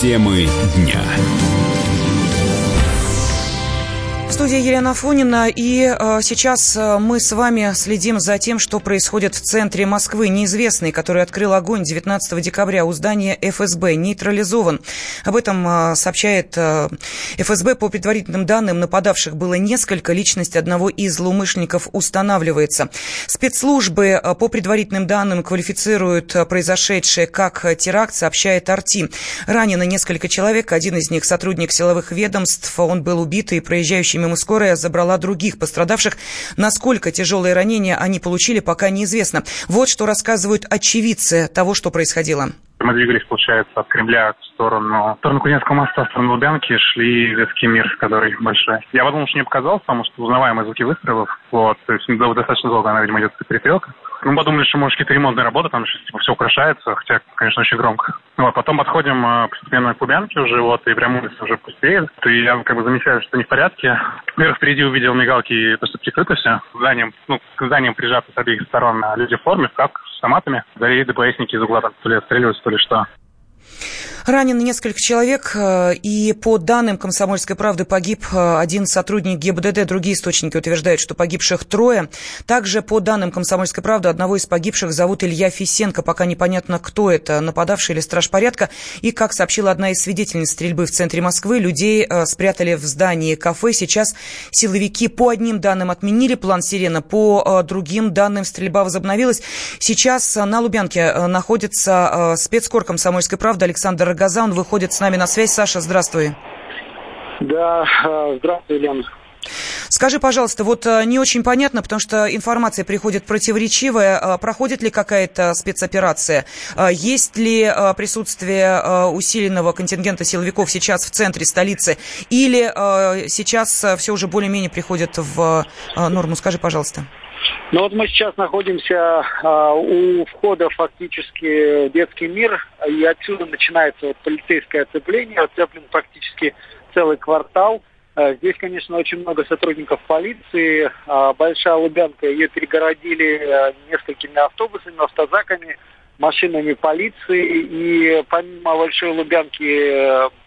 Темы дня студии Елена Фонина, и э, сейчас э, мы с вами следим за тем, что происходит в центре Москвы. Неизвестный, который открыл огонь 19 декабря у здания ФСБ, нейтрализован. Об этом э, сообщает э, ФСБ. По предварительным данным, нападавших было несколько. Личность одного из злоумышленников устанавливается. Спецслужбы, э, по предварительным данным, квалифицируют э, произошедшее как теракт, сообщает Арти. Ранено несколько человек, один из них сотрудник силовых ведомств. Он был убит и проезжающими Видимо, скорая забрала других пострадавших. Насколько тяжелые ранения они получили, пока неизвестно. Вот что рассказывают очевидцы того, что происходило. Мы двигались, получается, от Кремля в сторону, в сторону Кузнецкого моста, в сторону Лубянки, шли детский мир, который большой. Я подумал, что не показался, потому что узнаваемые звуки выстрелов. Вот, то есть достаточно долго она, видимо, идет перестрелка. Мы подумали, что, может, какие-то ремонтные работы, там сейчас типа, все украшается, хотя, конечно, очень громко. Ну, вот, потом подходим э, постепенно к Кубянке уже, вот, и прям улица уже пустеет. И я как бы замечаю, что не в порядке. Вверх впереди увидел мигалки, то, что прикрыто все. Зданием, ну, к зданиям прижаты с обеих сторон люди в форме, в касках, с автоматами. Горели ДПСники из угла, там, то ли отстреливаются, то ли что. Ранено несколько человек, э, и по данным «Комсомольской правды» погиб э, один сотрудник ГИБДД. Другие источники утверждают, что погибших трое. Также по данным «Комсомольской правды» одного из погибших зовут Илья Фисенко. Пока непонятно, кто это, нападавший или страж порядка. И, как сообщила одна из свидетельниц стрельбы в центре Москвы, людей э, спрятали в здании кафе. Сейчас силовики по одним данным отменили план «Сирена», по другим данным стрельба возобновилась. Сейчас на Лубянке находится спецкор «Комсомольской правды» Александр Рогоза. выходит с нами на связь. Саша, здравствуй. Да, а, здравствуй, Лена. Скажи, пожалуйста, вот а, не очень понятно, потому что информация приходит противоречивая. А, проходит ли какая-то спецоперация? Есть ли присутствие усиленного контингента силовиков сейчас в центре столицы? Или сейчас все уже более-менее приходит в норму? Скажи, пожалуйста. Ну вот мы сейчас находимся а, у входа фактически в детский мир, и отсюда начинается вот, полицейское оцепление, оцеплен практически целый квартал. А, здесь, конечно, очень много сотрудников полиции. А, Большая Лубянка, ее перегородили а, несколькими автобусами, автозаками, машинами полиции. И помимо Большой Лубянки,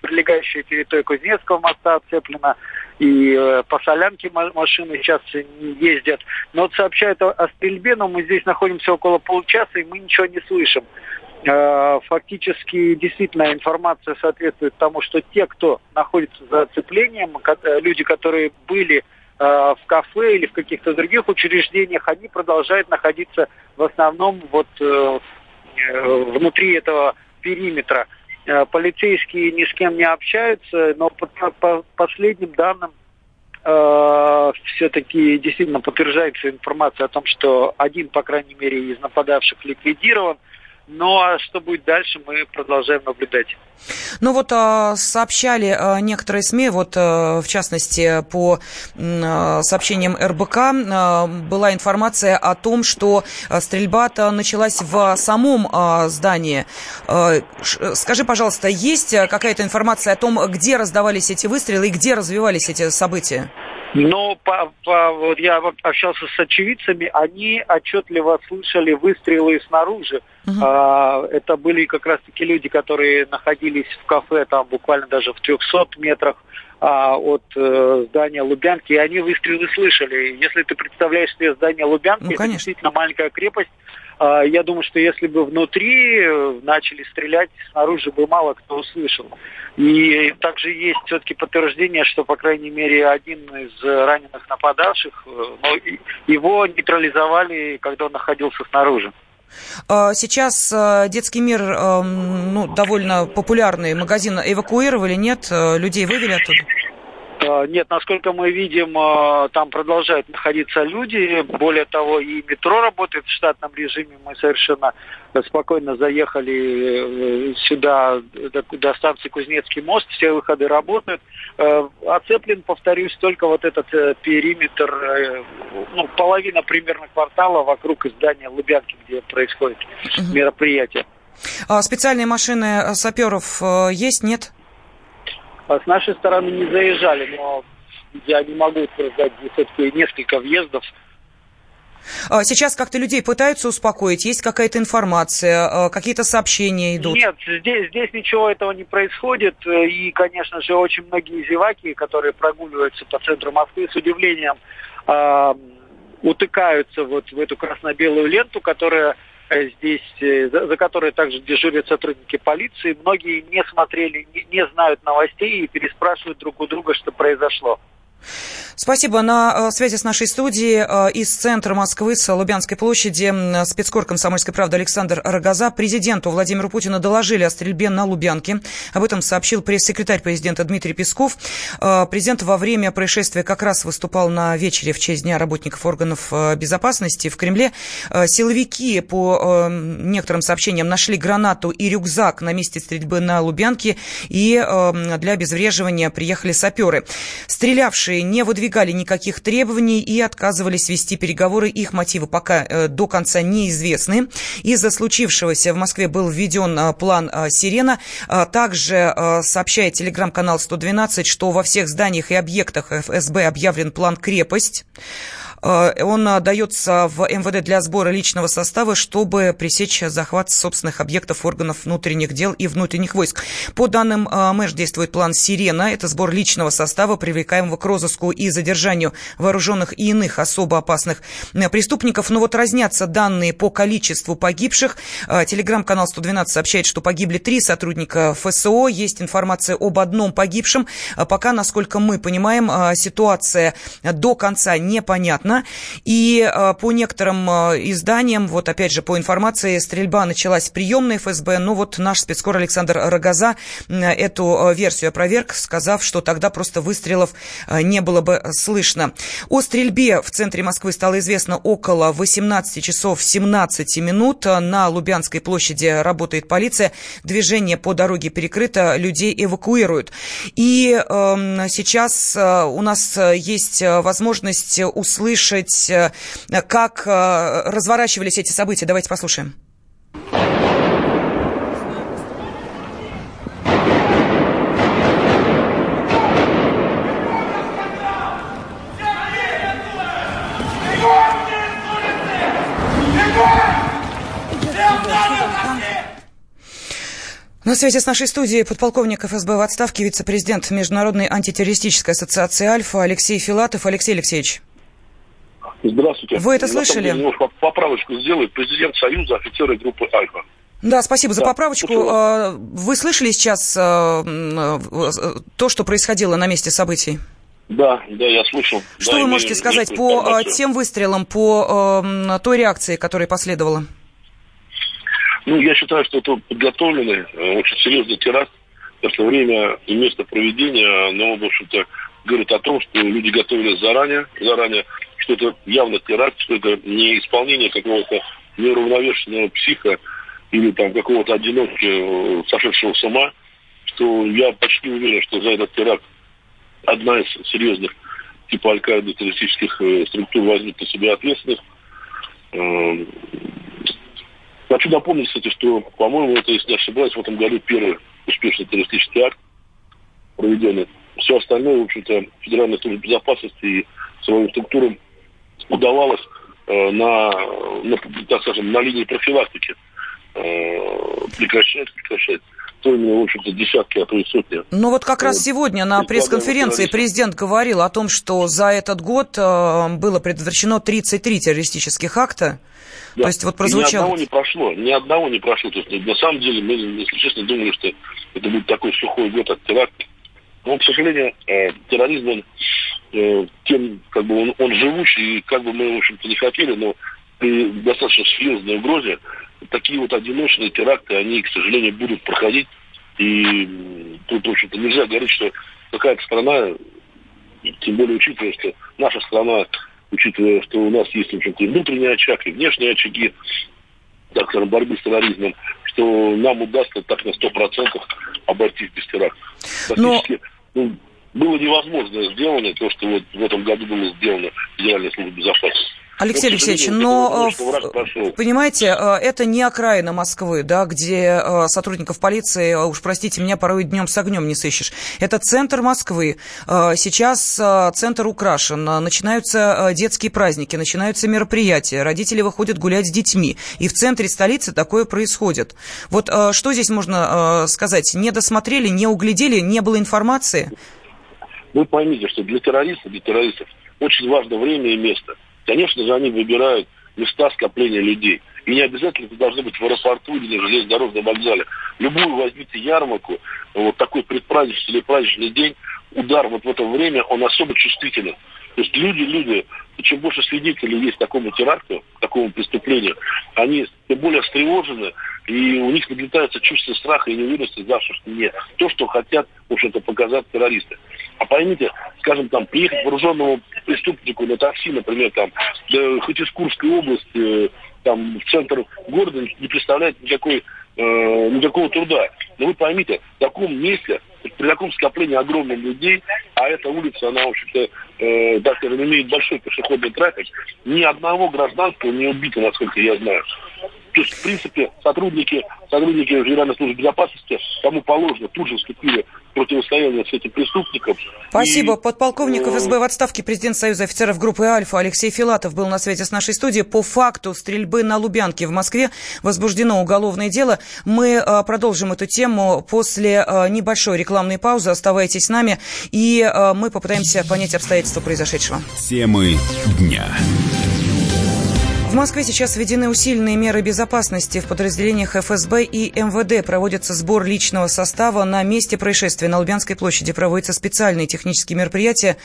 прилегающая территория Кузнецкого моста оцеплена и э, по солянке машины сейчас ездят. Но вот сообщают о, о стрельбе, но мы здесь находимся около получаса, и мы ничего не слышим. Э, фактически, действительно, информация соответствует тому, что те, кто находится за оцеплением, э, люди, которые были в кафе или в каких-то других учреждениях, они продолжают находиться в основном вот внутри этого периметра. Э, полицейские ни с кем не общаются, но по, по последним данным э, все-таки действительно подтверждается информация о том, что один, по крайней мере, из нападавших ликвидирован – ну а что будет дальше, мы продолжаем наблюдать. Ну вот а, сообщали а, некоторые СМИ, вот а, в частности по сообщениям РБК была информация о том, что стрельба-то началась в самом здании. Скажи, пожалуйста, есть какая-то информация о том, где раздавались эти выстрелы и где развивались эти события? Но по, по, вот я общался с очевидцами, они отчетливо слышали выстрелы снаружи. Uh-huh. А, это были как раз-таки люди, которые находились в кафе там буквально даже в 300 метрах а, от э, здания Лубянки, и они выстрелы слышали. Если ты представляешь себе здание Лубянки, ну, это действительно маленькая крепость, я думаю, что если бы внутри э, начали стрелять, снаружи бы мало кто услышал. И также есть все-таки подтверждение, что, по крайней мере, один из раненых нападавших, э, его нейтрализовали, когда он находился снаружи. А, сейчас э, детский мир, ну, довольно популярный магазин, эвакуировали, нет? Людей вывели оттуда? А, нет, насколько мы видим, а, там продолжают находиться люди. Более того, и метро работает в штатном режиме. Мы совершенно спокойно заехали э, сюда, до, станции Кузнецкий мост. Все выходы работают. Э, оцеплен, повторюсь, только вот этот э, периметр, ну, половина примерно квартала вокруг здания Лубянки, где происходит мероприятие. А специальные машины саперов есть, нет? А с нашей стороны не заезжали, но я не могу утверждать, все-таки несколько въездов А сейчас как-то людей пытаются успокоить? Есть какая-то информация, а, какие-то сообщения идут? Нет, здесь, здесь ничего этого не происходит. И, конечно же, очень многие зеваки, которые прогуливаются по центру Москвы, с удивлением э, утыкаются вот в эту красно-белую ленту, которая здесь, э, за, за которой также дежурят сотрудники полиции. Многие не смотрели, не знают новостей и переспрашивают друг у друга, что произошло. Спасибо. На э, связи с нашей студией э, из центра Москвы, с Лубянской площади, спецкор комсомольской правды Александр Рогоза. Президенту Владимиру Путину доложили о стрельбе на Лубянке. Об этом сообщил пресс-секретарь президента Дмитрий Песков. Э, президент во время происшествия как раз выступал на вечере в честь Дня работников органов безопасности в Кремле. Силовики, по некоторым сообщениям, нашли гранату и рюкзак на месте стрельбы на Лубянке. И для обезвреживания приехали саперы. Стрелявшие не выдвигались выдвигали никаких требований и отказывались вести переговоры. Их мотивы пока э, до конца неизвестны. Из-за случившегося в Москве был введен э, план э, «Сирена». Также сообщает телеграм-канал 112, что во всех зданиях и объектах ФСБ объявлен план «Крепость». Э, он э, дается в МВД для сбора личного состава, чтобы пресечь захват собственных объектов органов внутренних дел и внутренних войск. По данным э, МЭШ действует план «Сирена». Это сбор личного состава, привлекаемого к розыску и задержанию вооруженных и иных особо опасных преступников. Но вот разнятся данные по количеству погибших. Телеграм-канал 112 сообщает, что погибли три сотрудника ФСО. Есть информация об одном погибшем. Пока, насколько мы понимаем, ситуация до конца непонятна понятно. И э, по некоторым э, изданиям, вот опять же по информации, стрельба началась в приемной ФСБ. Ну вот наш спецкор Александр Рогоза эту э, версию опроверг, сказав, что тогда просто выстрелов не было бы слышно. О стрельбе в центре Москвы стало известно около 18 часов 17 минут. На Лубянской площади работает полиция. Движение по дороге перекрыто, людей эвакуируют. И э, сейчас у нас есть возможность услышать услышать, э, как э, разворачивались эти события. Давайте послушаем. На связи с нашей студией подполковник ФСБ в отставке, вице-президент Международной антитеррористической ассоциации «Альфа» Алексей Филатов. Алексей Алексеевич. Здравствуйте. Вы это слышали? Я немножко поправочку сделаю. Президент Союза офицеры группы «Альфа». Да, спасибо за да, поправочку. Слушаю. А, вы слышали сейчас а, то, что происходило на месте событий? Да, да, я слышал. Что да, вы можете сказать по а, тем выстрелам, по той реакции, которая последовала? Ну, я считаю, что это подготовленный, э, очень серьезный теракт. Потому время и место проведения, оно, в общем-то, говорит о том, что люди готовились заранее, заранее что это явно теракт, что это не исполнение какого-то неуравновешенного психа или там какого-то одинокого сошедшего с ума, что я почти уверен, что за этот теракт одна из серьезных типа Аль-Каиды террористических э, структур возьмет на себя ответственность. Э, хочу напомнить, кстати, что, по-моему, это, если не ошибаюсь, в этом году первый успешный террористический акт проведенный. Все остальное, в общем-то, Федеральная служба безопасности и своим структурам удавалось э, на, на, так скажем, на линии профилактики э, прекращать, прекращать то в общем-то, десятки, а то и сотни. Ну вот как раз сегодня на пресс-конференции президент говорил о том, что за этот год э, было предотвращено 33 террористических акта. Да. То есть вот прозвучало... ни одного не прошло, ни одного не прошло. То есть на самом деле мы, если честно, думали, что это будет такой сухой год от теракта. Но, к сожалению, э, терроризм, он э, тем, как бы он, он живущий, и как бы мы, в общем-то, не хотели, но при достаточно серьезной угрозе такие вот одиночные теракты, они, к сожалению, будут проходить. И тут, в общем-то, нельзя говорить, что какая-то страна, тем более учитывая, что наша страна, учитывая, что у нас есть, в общем-то, и внутренний очаг, и внешние очаги, так скажем, борьбы с терроризмом, что нам удастся так на 100% обойтись без терактов. Практически. Ну, было невозможно сделано то, что вот в этом году было сделано Федеральной службой безопасности. Алексей но, Алексеевич, но, э, понимаете, э, это не окраина Москвы, да, где э, сотрудников полиции, уж простите меня, порой днем с огнем не сыщешь. Это центр Москвы. Сейчас центр украшен, начинаются детские праздники, начинаются мероприятия, родители выходят гулять с детьми. И в центре столицы такое происходит. Вот что здесь можно сказать? Не досмотрели, не углядели, не было информации? Вы поймите, что для террористов, для террористов очень важно время и место – Конечно же, они выбирают места скопления людей. И не обязательно это должно быть в аэропорту или на железнодорожном вокзале. Любую возьмите ярмарку, вот такой предпраздничный или праздничный день, удар вот в это время, он особо чувствителен. То есть люди, люди, чем больше свидетелей есть такому теракту, такому преступлению, они тем более встревожены, и у них наблюдается чувство страха и неуверенности в завтрашнем дне. То, что хотят, в общем-то, показать террористы. А поймите, скажем, там, приехать вооруженному преступнику на такси, например, там, да, хоть из Курской области, там, в центр города, не представляет никакой, э, никакого труда. Но вы поймите, в таком месте, при таком скоплении огромных людей, а эта улица, она, в общем-то, э, так скажем, имеет большой пешеходный трафик, ни одного гражданского не убито, насколько я знаю. То есть, в принципе, сотрудники, сотрудники Федеральной службы безопасности, кому положено, тут же вступили противостояние с этим преступником. Спасибо. И... Подполковник э, ФСБ в отставке, президент Союза офицеров группы «Альфа» Алексей Филатов был на связи с нашей студией. По факту стрельбы на Лубянке в Москве возбуждено уголовное дело. Мы э, продолжим эту тему после э, небольшой рекламной паузы. Оставайтесь с нами, и мы попытаемся понять обстоятельства произошедшего. Темы дня. В Москве сейчас введены усиленные меры безопасности. В подразделениях ФСБ и МВД проводится сбор личного состава. На месте происшествия на Лубянской площади проводятся специальные технические мероприятия.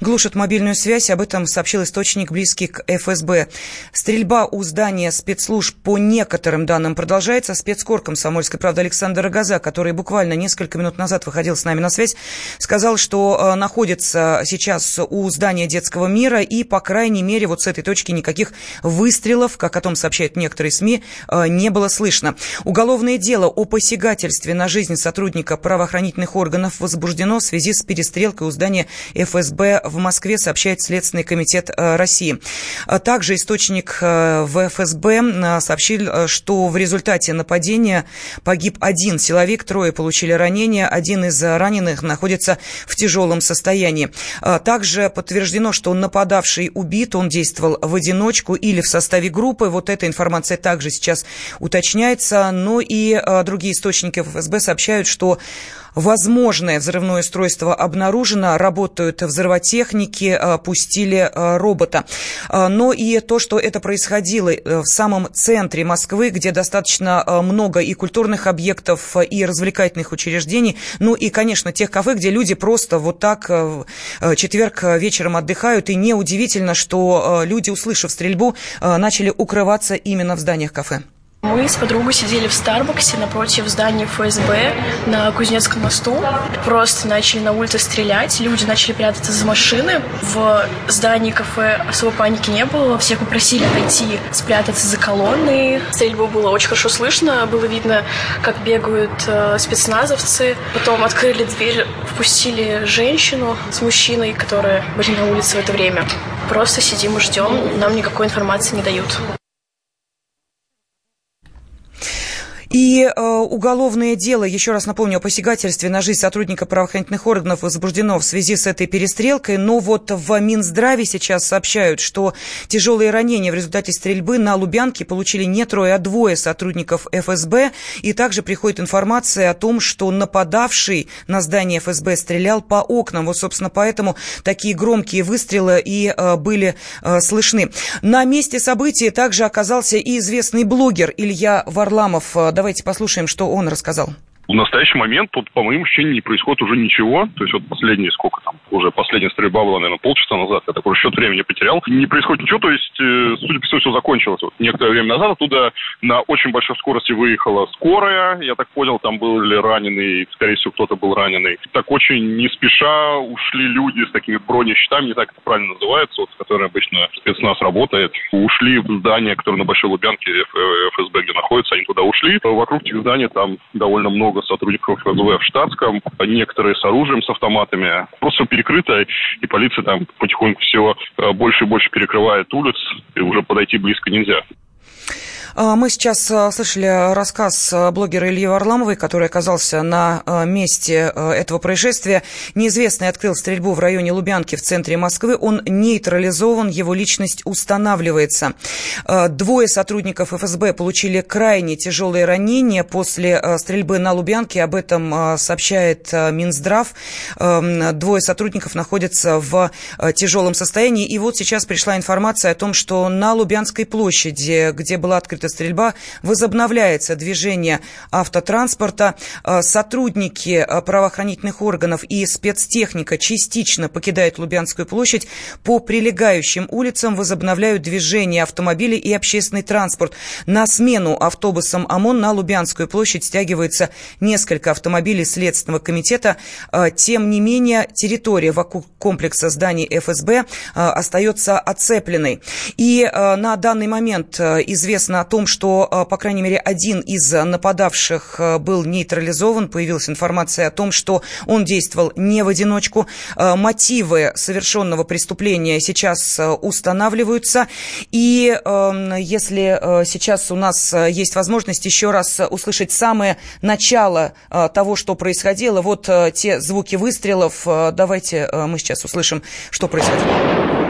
Глушат мобильную связь. Об этом сообщил источник, близкий к ФСБ. Стрельба у здания спецслужб по некоторым данным продолжается. Спецкор комсомольской правды Александр Рогоза, который буквально несколько минут назад выходил с нами на связь, сказал, что э, находится сейчас у здания детского мира и, по крайней мере, вот с этой точки никаких выстрелов выстрелов, как о том сообщают некоторые СМИ, э, не было слышно. Уголовное дело о посягательстве на жизнь сотрудника правоохранительных органов возбуждено в связи с перестрелкой у здания ФСБ в Москве, сообщает Следственный комитет э, России. А также источник э, в ФСБ сообщил, что в результате нападения погиб один силовик, трое получили ранения, один из раненых находится в тяжелом состоянии. А также подтверждено, что нападавший убит, он действовал в одиночку или в составе составе группы. Вот эта информация также сейчас уточняется. Ну и а, другие источники ФСБ сообщают, что возможное взрывное устройство обнаружено, работают взрывотехники, а, пустили а, робота. Но и то, что это происходило э, в самом центре Москвы, где достаточно много и культурных объектов, и развлекательных учреждений, ну и, конечно, тех кафе, где люди просто вот так э, четверг вечером отдыхают, и неудивительно, что люди, услышав стрельбу, начали укрываться именно в зданиях кафе. Мы с подругой сидели в Старбаксе напротив здания ФСБ на Кузнецком мосту. Просто начали на улице стрелять, люди начали прятаться за машины. В здании кафе особо паники не было. Всех попросили пойти спрятаться за колонной. Стрельбу было очень хорошо слышно. Было видно, как бегают э, спецназовцы. Потом открыли дверь, впустили женщину с мужчиной, которые были на улице в это время. Просто сидим и ждем. Нам никакой информации не дают. И э, уголовное дело, еще раз напомню, о посягательстве на жизнь сотрудника правоохранительных органов возбуждено в связи с этой перестрелкой. Но вот в Минздраве сейчас сообщают, что тяжелые ранения в результате стрельбы на Лубянке получили не трое, а двое сотрудников ФСБ. И также приходит информация о том, что нападавший на здание ФСБ стрелял по окнам. Вот, собственно, поэтому такие громкие выстрелы и э, были э, слышны. На месте события также оказался и известный блогер Илья Варламов. Давайте послушаем, что он рассказал. В настоящий момент тут, по моим ощущениям, не происходит уже ничего. То есть вот последние, сколько там, уже последняя стрельба была, наверное, полчаса назад. Я такой счет времени потерял. Не происходит ничего, то есть, э, судя по всему, все закончилось. Вот некоторое время назад оттуда на очень большой скорости выехала скорая. Я так понял, там были раненые, скорее всего, кто-то был раненый. Так очень не спеша ушли люди с такими бронещитами, не так это правильно называется, вот, с которыми обычно спецназ работает. Ушли в здание, которое на Большой Лубянке ФСБ, где находится, они туда ушли. Вокруг этих зданий там довольно много много сотрудников ФСБ в штатском, некоторые с оружием, с автоматами. Просто перекрыто, и полиция там потихоньку все больше и больше перекрывает улиц, и уже подойти близко нельзя. А, мы сейчас а, слышали рассказ а, блогера Ильи Варламовой, который оказался на месте этого происшествия. Неизвестный открыл стрельбу в районе Лубянки в центре Москвы. Он нейтрализован, его личность устанавливается. Двое сотрудников ФСБ получили крайне тяжелые ранения после стрельбы на Лубянке. Об этом сообщает Минздрав. Двое сотрудников находятся в тяжелом состоянии. И вот сейчас пришла информация о том, что на Лубянской площади, где была открыта открыта стрельба, возобновляется движение автотранспорта. Э, сотрудники э, правоохранительных органов и спецтехника частично покидают Лубянскую площадь. По прилегающим улицам возобновляют движение автомобилей и общественный транспорт. На смену автобусам ОМОН на Лубянскую площадь стягивается несколько автомобилей Следственного комитета. Э, тем не менее, территория вокруг комплекса зданий ФСБ остается оцепленной. И на данный момент известно о том, что, э, по крайней мере, один из нападавших э, был нейтрализован. Появилась информация о том, что он действовал не в одиночку. Э, мотивы совершенного преступления сейчас устанавливаются. И эм, если сейчас у нас есть возможность еще раз услышать самое начало того, что происходило, вот те звуки выстрелов, давайте мы сейчас услышим, что происходило.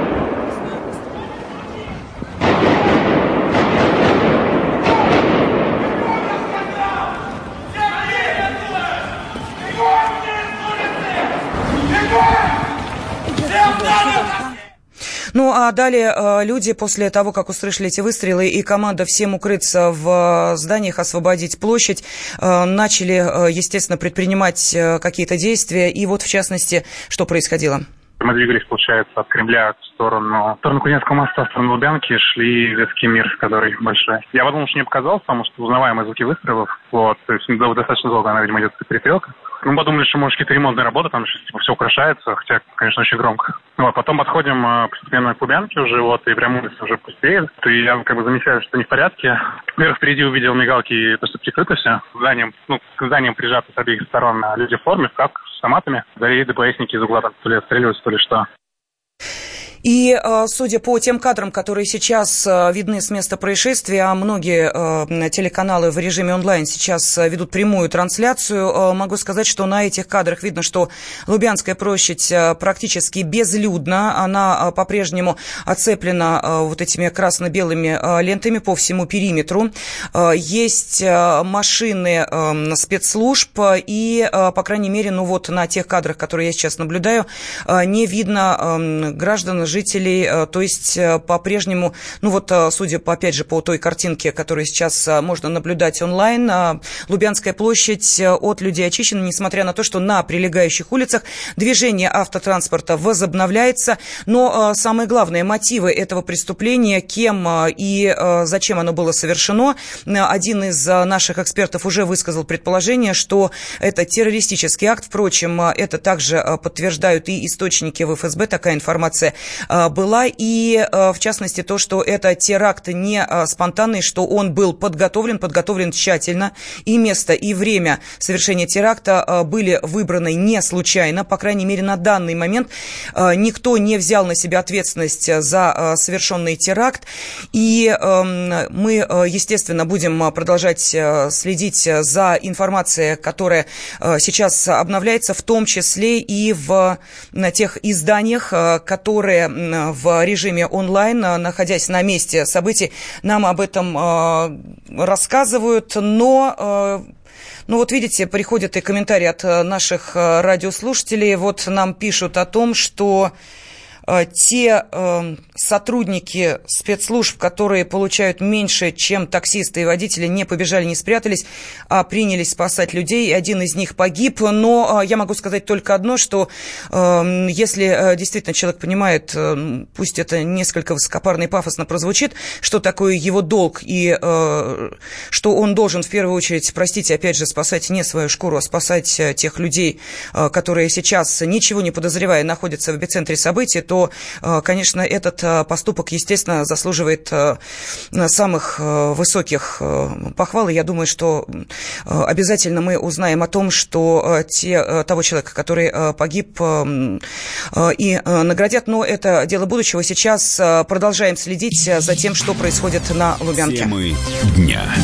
Ну, далее э, люди после того, как услышали эти выстрелы и команда всем укрыться в э, зданиях, освободить площадь, э, начали, естественно, предпринимать какие-то действия. И вот, в частности, что происходило? Мы двигались, получается, от Кремля в сторону, в сторону Кузнецкого моста, в сторону Лубянки, шли ветский мир, который большой. Я подумал, что не показался, потому что узнаваемые звуки выстрелов. Вот, то есть достаточно долго она, видимо, идет перестрелка. Мы подумали, что, может, какие-то ремонтные работы, там что типа, все украшается, хотя, конечно, очень громко. Ну, а потом подходим э, постепенно к Кубянке уже, вот, и прям улица уже пустеет. И я как бы замечаю, что не в порядке. Вверх впереди увидел мигалки, то, что прикрыто все. К зданиям, ну, к зданиям прижаты с обеих сторон люди в форме, как с автоматами. Дарили ДПСники из угла там то ли отстреливаются, то ли что. И, э, судя по тем кадрам, которые сейчас э, видны с места происшествия, а многие э, телеканалы в режиме онлайн сейчас ведут прямую трансляцию, могу сказать, что на этих кадрах видно, что Лубянская площадь практически безлюдна. Она по-прежнему оцеплена вот этими красно-белыми лентами по всему периметру. Есть машины спецслужб и, по крайней мере, ну вот на тех кадрах, которые я сейчас наблюдаю, не видно граждан, жителей, э, то есть э, по-прежнему, ну вот, э, судя, по, опять же, по той картинке, которую сейчас можно наблюдать онлайн, Лубянская площадь от людей очищена, несмотря на то, что на прилегающих улицах движение автотранспорта возобновляется, но самое главное, мотивы этого преступления, кем и зачем оно было совершено, один из наших экспертов уже высказал предположение, что это террористический акт, впрочем, это также подтверждают и источники в ФСБ, такая информация была, и э, в частности то, что это теракт не э, спонтанный, что он был подготовлен, подготовлен тщательно, и место, и время совершения теракта были выбраны не случайно, по крайней мере на данный момент никто не взял на себя ответственность за совершенный теракт, и эм, мы, естественно, будем продолжать следить за информацией, которая сейчас обновляется, в том числе и в тех изданиях, которые в режиме онлайн, э, находясь на месте событий, нам об этом э, рассказывают, но э, ну вот видите, приходят и комментарии от наших радиослушателей. Вот нам пишут о том, что те э, сотрудники спецслужб, которые получают меньше, чем таксисты и водители, не побежали, не спрятались, а принялись спасать людей. Один из них погиб. Но э, я могу сказать только одно, что если действительно человек понимает, пусть это несколько высокопарно и пафосно прозвучит, что такое его долг и что он должен в первую очередь, простите, опять же, спасать не свою шкуру, а спасать тех людей, которые сейчас, ничего не подозревая, находятся в эпицентре событий, то что, конечно, этот поступок, естественно, заслуживает самых высоких похвал. И я думаю, что обязательно мы узнаем о том, что те, того человека, который погиб, и наградят. Но это дело будущего. Сейчас продолжаем следить за тем, что происходит на Лубянке. Темы дня.